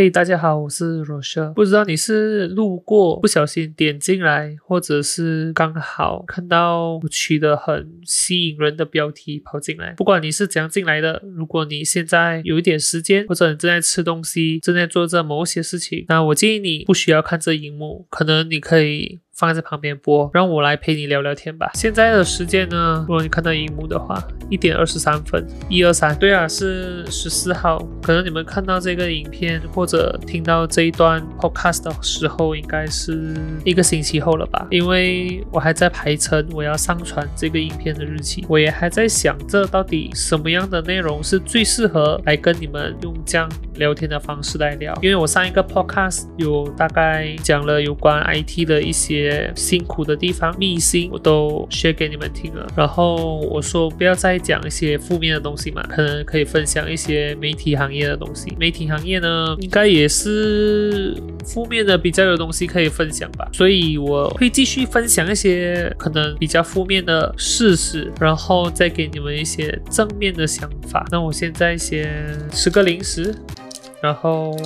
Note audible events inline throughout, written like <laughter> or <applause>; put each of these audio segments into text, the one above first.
嘿，大家好，我是 roche。不知道你是路过不小心点进来，或者是刚好看到有趣的很吸引人的标题跑进来。不管你是怎样进来的，如果你现在有一点时间，或者你正在吃东西，正在做着某些事情，那我建议你不需要看这荧幕，可能你可以。放在旁边播，让我来陪你聊聊天吧。现在的时间呢？如果你看到荧幕的话，一点二十三分，一二三，对啊，是十四号。可能你们看到这个影片或者听到这一段 podcast 的时候，应该是一个星期后了吧？因为我还在排程我要上传这个影片的日期，我也还在想着到底什么样的内容是最适合来跟你们用这样聊天的方式来聊。因为我上一个 podcast 有大概讲了有关 IT 的一些。辛苦的地方秘辛我都 share 给你们听了，然后我说不要再讲一些负面的东西嘛，可能可以分享一些媒体行业的东西。媒体行业呢，应该也是负面的比较有东西可以分享吧，所以我会继续分享一些可能比较负面的事实，然后再给你们一些正面的想法。那我现在先吃个零食，然后。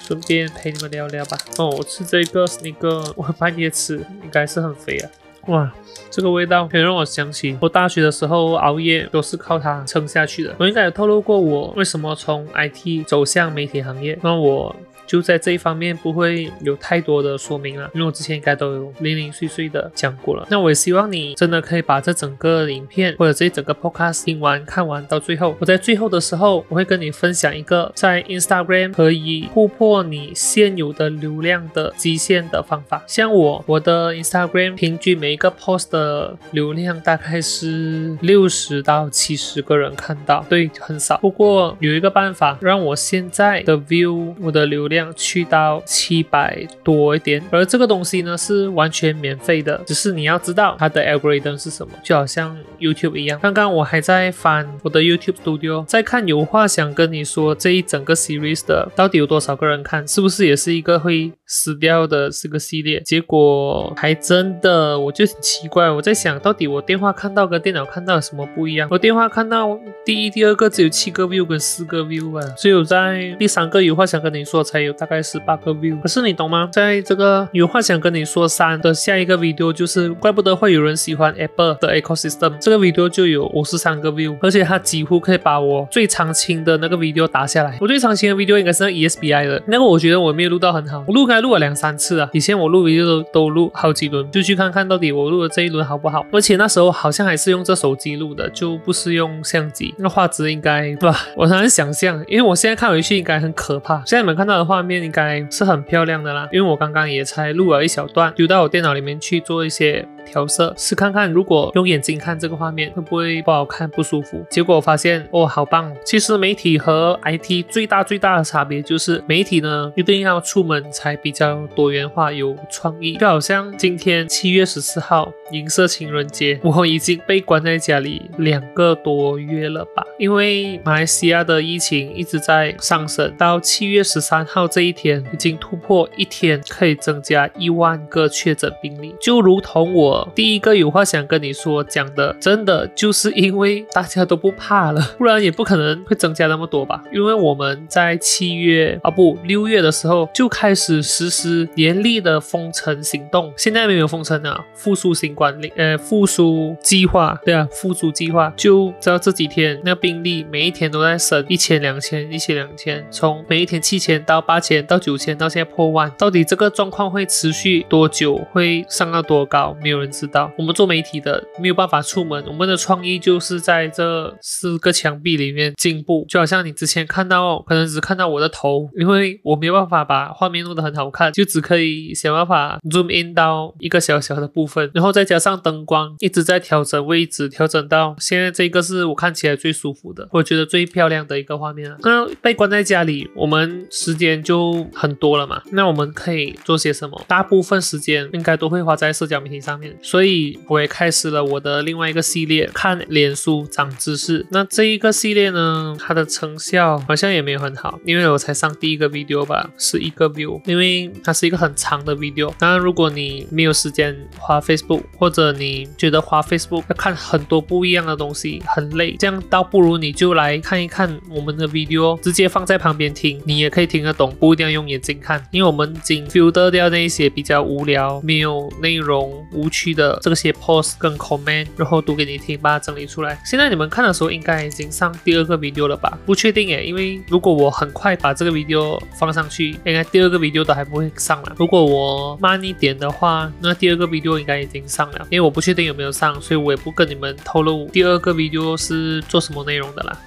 顺便陪你们聊聊吧。哦，我吃这个是那个，<laughs> 我半夜吃，应该是很肥啊。哇，这个味道可以让我想起我大学的时候熬夜都是靠它撑下去的。我应该有透露过我为什么从 IT 走向媒体行业。那我。就在这一方面不会有太多的说明了，因为我之前应该都有零零碎碎的讲过了。那我也希望你真的可以把这整个影片或者这整个 podcast 听完看完到最后。我在最后的时候，我会跟你分享一个在 Instagram 可以突破你现有的流量的极限的方法。像我，我的 Instagram 平均每一个 post 的流量大概是六十到七十个人看到，对，很少。不过有一个办法让我现在的 view 我的流量。去到七百多一点，而这个东西呢是完全免费的，只是你要知道它的 algorithm 是什么，就好像 YouTube 一样。刚刚我还在翻我的 YouTube Studio，在看有话想跟你说这一整个 series 的到底有多少个人看，是不是也是一个会死掉的四个系列？结果还真的，我就很奇怪，我在想到底我电话看到跟电脑看到有什么不一样？我电话看到第一、第二个只有七个 view 跟四个 view 啊，只有在第三个有话想跟你说才有。大概十八个 view，可是你懂吗？在这个有话想跟你说三的下一个 video 就是，怪不得会有人喜欢 Apple 的 ecosystem，这个 video 就有五十三个 view，而且它几乎可以把我最长青的那个 video 打下来。我最长青的 video 应该是那 ESBI 的，那个我觉得我没有录到很好，我录录了两三次啊。以前我录一个都录好几轮，就去看看到底我录的这一轮好不好。而且那时候好像还是用这手机录的，就不是用相机，那画质应该对吧？我很难想象，因为我现在看回去应该很可怕。现在你们看到的画。面应该是很漂亮的啦，因为我刚刚也才录了一小段，丢到我电脑里面去做一些调色，试看看如果用眼睛看这个画面会不会不好看、不舒服。结果发现，哦，好棒！其实媒体和 IT 最大最大的差别就是媒体呢一定要出门才比较多元化、有创意。就好像今天七月十四号银色情人节，我已经被关在家里两个多月了吧？因为马来西亚的疫情一直在上升，到七月十三号。这一天已经突破一天可以增加一万个确诊病例，就如同我第一个有话想跟你说讲的，真的就是因为大家都不怕了，不然也不可能会增加那么多吧。因为我们在七月啊不六月的时候就开始实施严厉的封城行动，现在没有封城啊，复苏新管理呃复苏计划对啊复苏计划就知道这几天那病例每一天都在升一千两千一千两千，从每一天七千到八。千到九千，到现在破万，到底这个状况会持续多久？会上到多高？没有人知道。我们做媒体的没有办法出门，我们的创意就是在这四个墙壁里面进步。就好像你之前看到，可能只看到我的头，因为我没有办法把画面弄得很好看，就只可以想办法 zoom in 到一个小小的部分，然后再加上灯光一直在调整位置，调整到现在这个是我看起来最舒服的，我觉得最漂亮的一个画面了。那被关在家里，我们时间就。很多了嘛，那我们可以做些什么？大部分时间应该都会花在社交媒体上面。所以我也开始了我的另外一个系列，看脸书长知识。那这一个系列呢，它的成效好像也没有很好，因为我才上第一个 video 吧，是一个 view，因为它是一个很长的 video。当然，如果你没有时间花 Facebook，或者你觉得花 Facebook 要看很多不一样的东西很累，这样倒不如你就来看一看我们的 video，直接放在旁边听，你也可以听得懂，不一定要用眼睛看，因为我们已经 filter 掉那些比较无聊、没有内容、无趣的这些 post 跟 comment，然后读给你听，把它整理出来。现在你们看的时候应该已经上第二个 video 了吧？不确定诶，因为如果我很快把这个 video 放上去，应该第二个 video 都还不会上了。如果我慢一点的话，那第二个 video 应该已经上了，因为我不确定有没有上，所以我也不跟你们透露第二个 video 是做什么内容的啦。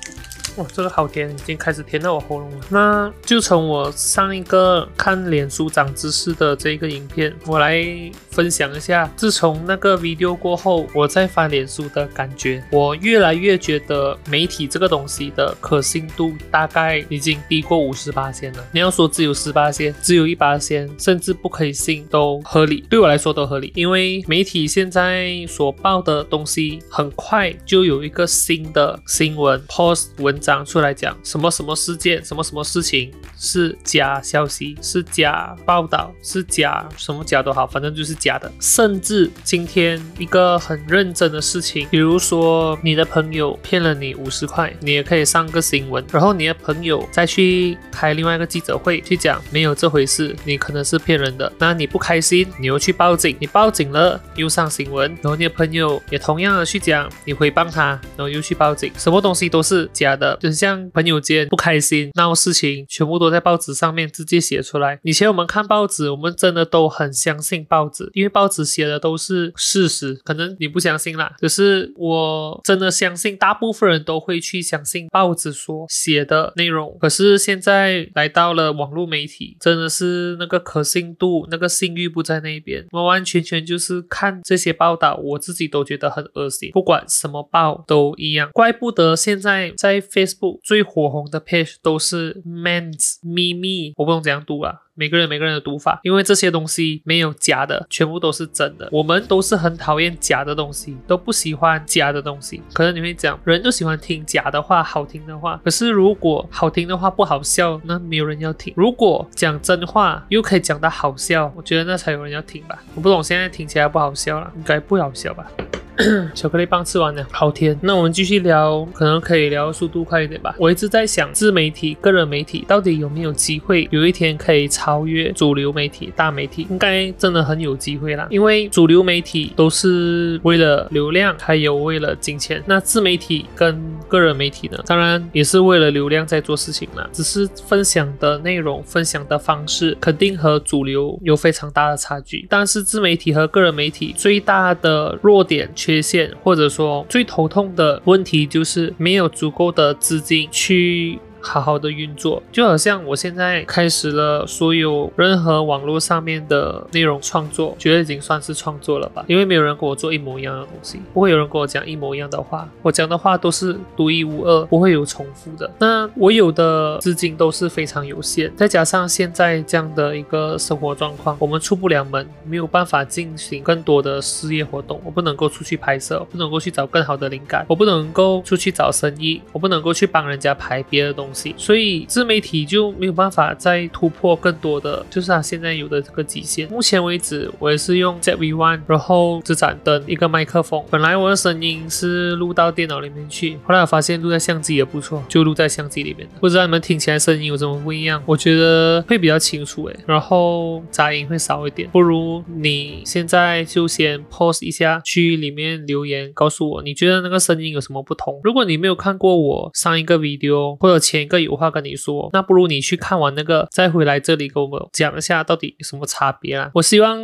哇，这个好甜，已经开始甜到我喉咙了。那就从我上一个看脸书长知识的这个影片，我来分享一下。自从那个 video 过后，我在翻脸书的感觉，我越来越觉得媒体这个东西的可信度大概已经低过五十八线了。你要说只有十八线，只有一八线，甚至不可以信都合理，对我来说都合理。因为媒体现在所报的东西，很快就有一个新的新闻 post 文。长出来讲什么什么事件，什么什么事情是假消息，是假报道，是假什么假都好，反正就是假的。甚至今天一个很认真的事情，比如说你的朋友骗了你五十块，你也可以上个新闻，然后你的朋友再去开另外一个记者会去讲没有这回事，你可能是骗人的。那你不开心，你又去报警，你报警了又上新闻，然后你的朋友也同样的去讲，你诽谤他，然后又去报警，什么东西都是假的。就像朋友间不开心闹事情，全部都在报纸上面直接写出来。以前我们看报纸，我们真的都很相信报纸，因为报纸写的都是事实。可能你不相信啦，可是我真的相信，大部分人都会去相信报纸所写的内容。可是现在来到了网络媒体，真的是那个可信度、那个信誉不在那边，完完全全就是看这些报道，我自己都觉得很恶心。不管什么报都一样，怪不得现在在 <laughs> Facebook 最火红的 page 都是 Men's 咪咪，我不懂怎样读啊。每个人每个人的读法，因为这些东西没有假的，全部都是真的。我们都是很讨厌假的东西，都不喜欢假的东西。可能你会讲，人都喜欢听假的话，好听的话。可是如果好听的话不好笑，那没有人要听。如果讲真话又可以讲到好笑，我觉得那才有人要听吧。我不懂，现在听起来不好笑了，应该不好笑吧？<clears throat> 巧克力棒吃完了，好甜。那我们继续聊，可能可以聊速度快一点吧。我一直在想，自媒体、个人媒体到底有没有机会有一天可以超越主流媒体、大媒体？应该真的很有机会啦。因为主流媒体都是为了流量，还有为了金钱。那自媒体跟个人媒体呢，当然也是为了流量在做事情啦。只是分享的内容、分享的方式，肯定和主流有非常大的差距。但是自媒体和个人媒体最大的弱点。缺陷，或者说最头痛的问题，就是没有足够的资金去。好好的运作，就好像我现在开始了所有任何网络上面的内容创作，觉得已经算是创作了吧？因为没有人跟我做一模一样的东西，不会有人跟我讲一模一样的话，我讲的话都是独一无二，不会有重复的。那我有的资金都是非常有限，再加上现在这样的一个生活状况，我们出不了门，没有办法进行更多的事业活动，我不能够出去拍摄，不能够去找更好的灵感，我不能够出去找生意，我不能够去帮人家拍别的东东西。所以自媒体就没有办法再突破更多的，就是它现在有的这个极限。目前为止，我也是用 ZV One，然后这盏灯，一个麦克风。本来我的声音是录到电脑里面去，后来我发现录在相机也不错，就录在相机里面。不知道你们听起来声音有什么不一样？我觉得会比较清楚诶，然后杂音会少一点。不如你现在就先 pause 一下，去里面留言告诉我，你觉得那个声音有什么不同？如果你没有看过我上一个 video 或者前一个有话跟你说，那不如你去看完那个，再回来这里跟我们讲一下到底有什么差别啦。我希望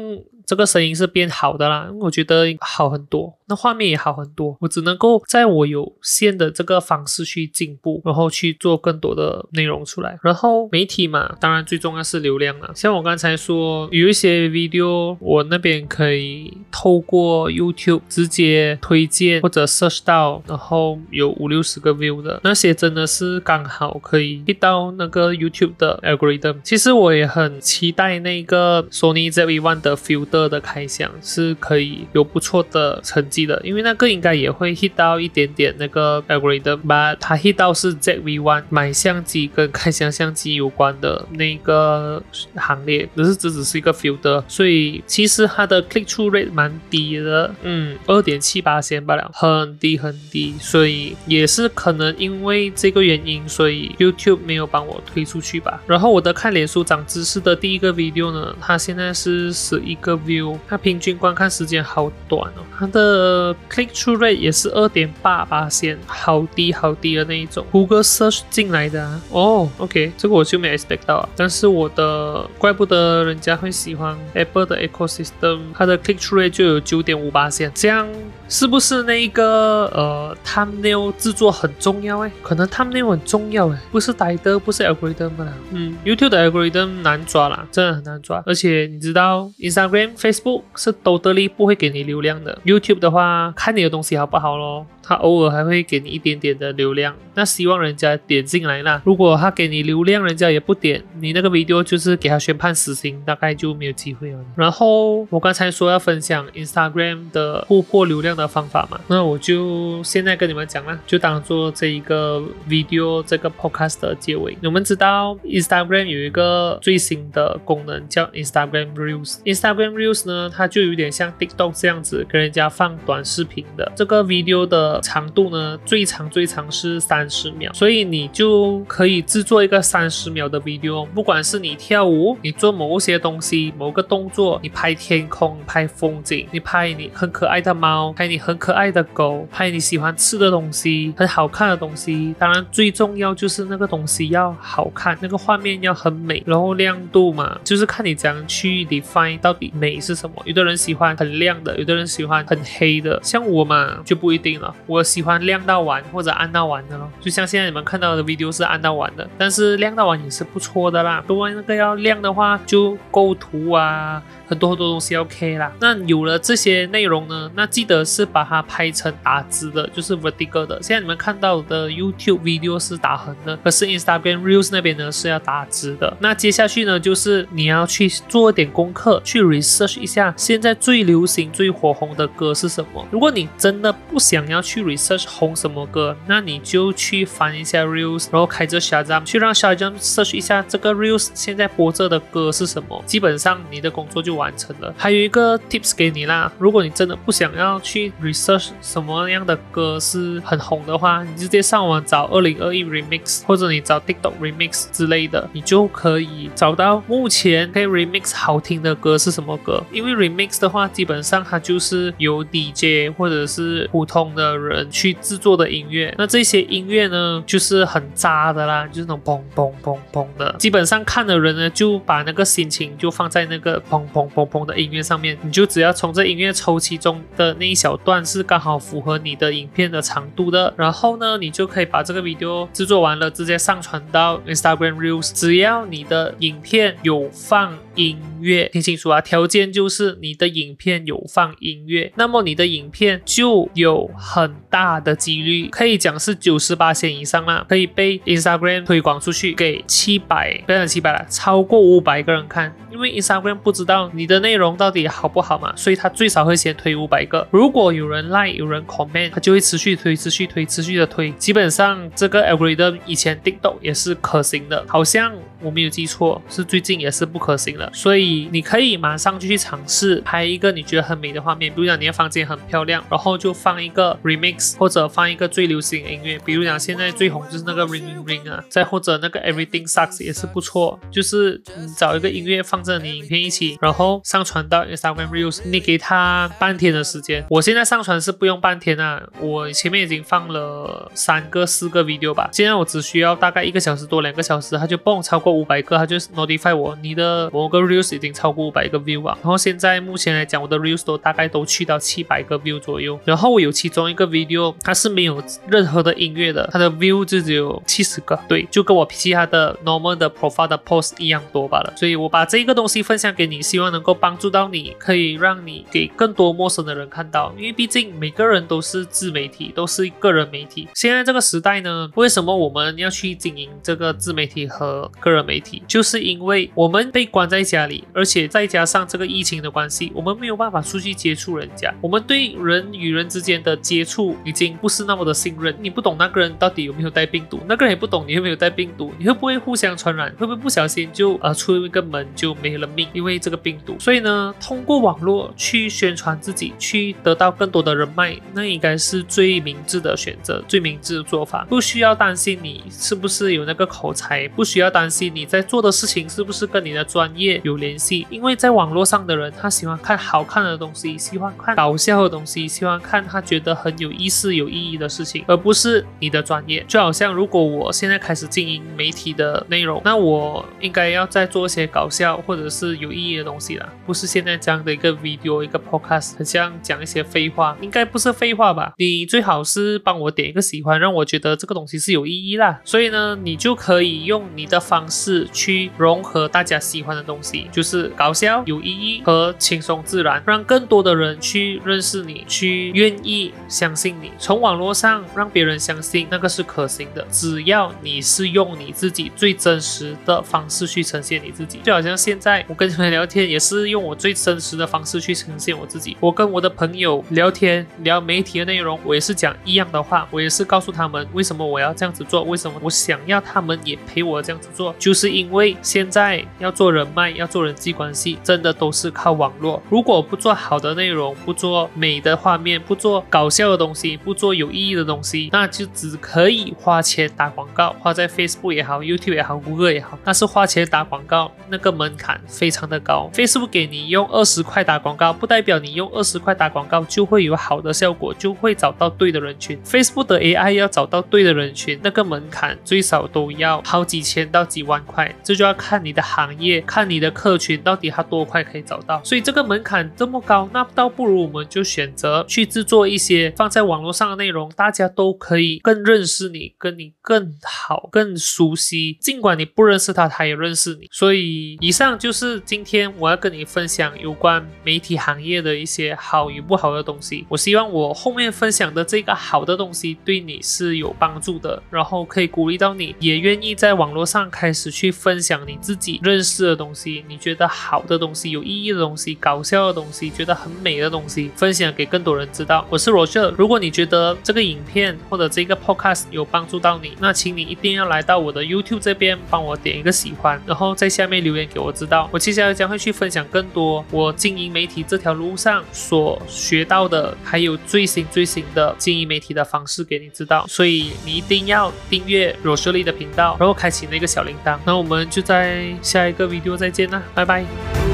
这个声音是变好的啦，我觉得好很多。那画面也好很多。我只能够在我有限的这个方式去进步，然后去做更多的内容出来。然后媒体嘛，当然最重要是流量了。像我刚才说，有一些 video 我那边可以透过 YouTube 直接推荐或者 search 到，然后有五六十个 view 的那些，真的是刚好可以 hit 到那个 YouTube 的 algorithm。其实我也很期待那个 Sony ZV-1 的 filter 的开箱是可以有不错的成绩的，因为那个应该也会 hit 到一点点那个 algorithm，把它 hit 到是 ZV One 买相机跟开箱相机有关的那个行列，只是只只是一个 filter，所以其实它的 click through rate 蛮低的，嗯，二点七八千罢了，很低很低，所以也是可能因为这个原因，所以 YouTube 没有帮我推出去吧。然后我的看脸书长知识的第一个 video 呢，它现在是十一个 view，它平均观看时间好短哦，它的 click through rate 也是二点八八线，好低好低的那一种，Google search 进来的啊，哦，OK，这个我就没 expect 到啊，但是我的怪不得人家会喜欢 Apple 的 ecosystem，它的 click through rate 就有九点五八线，这样是不是那一个呃 thumbnail 制作很重要哎？可能 thumbnail 很重要哎，不是 title，不是 algorithm 啦，嗯，YouTube 的 algorithm 难抓啦，真的很难抓，而且你知道 Instagram、Facebook 是 totally 不会给你流量的，YouTube 的话看你的东西好不好咯。他偶尔还会给你一点点的流量，那希望人家点进来啦。如果他给你流量，人家也不点，你那个 video 就是给他宣判死刑，大概就没有机会了。然后我刚才说要分享 Instagram 的突破流量的方法嘛，那我就现在跟你们讲啦，就当做这一个 video 这个 podcast 的结尾。我们知道 Instagram 有一个最新的功能叫 Instagram Reels。Instagram Reels 呢，它就有点像 TikTok 这样子，跟人家放短视频的这个 video 的。长度呢，最长最长是三十秒，所以你就可以制作一个三十秒的 video。不管是你跳舞，你做某些东西，某个动作，你拍天空，拍风景，你拍你很可爱的猫，拍你很可爱的狗，拍你喜欢吃的东西，很好看的东西。当然，最重要就是那个东西要好看，那个画面要很美，然后亮度嘛，就是看你怎样去 define 到底美是什么。有的人喜欢很亮的，有的人喜欢很黑的，像我嘛就不一定了。我喜欢亮到完或者暗到完的咯，就像现在你们看到的 video 是暗到完的，但是亮到完也是不错的啦。如果那个要亮的话，就构图啊。很多很多东西 OK 啦，那有了这些内容呢，那记得是把它拍成打直的，就是 vertical 的。现在你们看到的 YouTube video 是打横的，可是 Instagram Reels 那边呢是要打直的。那接下去呢，就是你要去做一点功课，去 research 一下现在最流行、最火红的歌是什么。如果你真的不想要去 research 红什么歌，那你就去翻一下 Reels，然后开着 Shazam 去让 Shazam search 一下这个 Reels 现在播着的歌是什么。基本上你的工作就。完成了，还有一个 tips 给你啦。如果你真的不想要去 research 什么样的歌是很红的话，你直接上网找二零二一 remix，或者你找 TikTok remix 之类的，你就可以找到目前可以 remix 好听的歌是什么歌。因为 remix 的话，基本上它就是由 DJ 或者是普通的人去制作的音乐。那这些音乐呢，就是很渣的啦，就是那种嘣嘣嘣嘣的。基本上看的人呢，就把那个心情就放在那个嘣嘣。砰砰的音乐上面，你就只要从这音乐抽其中的那一小段是刚好符合你的影片的长度的，然后呢，你就可以把这个 video 制作完了，直接上传到 Instagram Reels。只要你的影片有放音乐，听清楚啊，条件就是你的影片有放音乐，那么你的影片就有很大的几率，可以讲是九十八线以上啦，可以被 Instagram 推广出去给七百，不要七百了，超过五百个人看，因为 Instagram 不知道。你的内容到底好不好嘛？所以他最少会先推五百个。如果有人 like，有人 comment，他就会持续推，持续推，持续的推。基本上这个 algorithm 以前 TikTok 也是可行的，好像我没有记错，是最近也是不可行了。所以你可以马上就去尝试拍一个你觉得很美的画面，比如讲你的房间很漂亮，然后就放一个 remix 或者放一个最流行的音乐，比如讲现在最红就是那个 Ring Ring Ring 啊，再或者那个 Everything Sucks 也是不错，就是你找一个音乐放着你影片一起，然后。上传到 Instagram Reels，你给他半天的时间，我现在上传是不用半天啊，我前面已经放了三个、四个 video 吧，现在我只需要大概一个小时多、两个小时，它就蹦超过五百个，它就 notify 我你的某个 reels 已经超过五百个 view 啊。然后现在目前来讲，我的 reels 都大概都去到七百个 view 左右。然后我有其中一个 video，它是没有任何的音乐的，它的 view 就只有七十个，对，就跟我其他的 normal 的 profile 的 post 一样多罢了。所以我把这个东西分享给你，希望能够帮助到你，可以让你给更多陌生的人看到。因为毕竟每个人都是自媒体，都是个人媒体。现在这个时代呢，为什么我们要去经营这个自媒体和个人媒体？就是因为我们被关在家里，而且再加上这个疫情的关系，我们没有办法出去接触人家。我们对人与人之间的接触已经不是那么的信任。你不懂那个人到底有没有带病毒，那个人也不懂你有没有带病毒，你会不会互相传染？会不会不小心就呃出一个门就没没了命？因为这个病毒。所以呢，通过网络去宣传自己，去得到更多的人脉，那应该是最明智的选择，最明智的做法。不需要担心你是不是有那个口才，不需要担心你在做的事情是不是跟你的专业有联系。因为在网络上的人，他喜欢看好看的东西，喜欢看搞笑的东西，喜欢看他觉得很有意思、有意义的事情，而不是你的专业。就好像如果我现在开始经营媒体的内容，那我应该要再做一些搞笑或者是有意义的东西啦，不是现在这样的一个 video 一个 podcast，很像讲一些废话，应该不是废话吧？你最好是帮我点一个喜欢，让我觉得这个东西是有意义啦。所以呢，你就可以用你的方式去融合大家喜欢的东西，就是搞笑、有意义和轻松自然，让更多的人去认识你，去愿意相信你。从网络上让别人相信那个是可行的，只要你是用你自己最真实的方式去呈现你自己。就好像现现在我跟你们聊天，也是用我最真实的方式去呈现我自己。我跟我的朋友聊天聊媒体的内容，我也是讲一样的话，我也是告诉他们为什么我要这样子做，为什么我想要他们也陪我这样子做，就是因为现在要做人脉，要做人际关系，真的都是靠网络。如果不做好的内容，不做美的画面，不做搞笑的东西，不做有意义的东西，那就只可以花钱打广告，花在 Facebook 也好，YouTube 也好，Google 也好，那是花钱打广告，那个门槛非常的高。Facebook 给你用二十块打广告，不代表你用二十块打广告就会有好的效果，就会找到对的人群。Facebook 的 AI 要找到对的人群，那个门槛最少都要好几千到几万块，这就要看你的行业，看你的客群到底他多快可以找到。所以这个门槛这么高，那倒不如我们就选择去制作一些放在网络上的内容，大家都可以更认识你，跟你更好、更熟悉。尽管你不认识他，他也认识你。所以以上就是今天我要跟你分享有关媒体行业的一些好与不好的东西。我希望我后面分享的这个好的东西对你是有帮助的，然后可以鼓励到你，也愿意在网络上开始去分享你自己认识的东西，你觉得好的东西、有意义的东西、搞笑的东西、觉得很美的东西，分享给更多人知道。我是罗彻，如果你觉得这个影片或者这个 podcast 有帮助到你，那请你一定要来到我的 YouTube 这边，帮我点一个喜欢，然后在下面留言给我知我接下来将会去分享更多我经营媒体这条路上所学到的，还有最新最新的经营媒体的方式给你知道。所以你一定要订阅罗秀丽的频道，然后开启那个小铃铛。那我们就在下一个 video 再见啦，拜拜。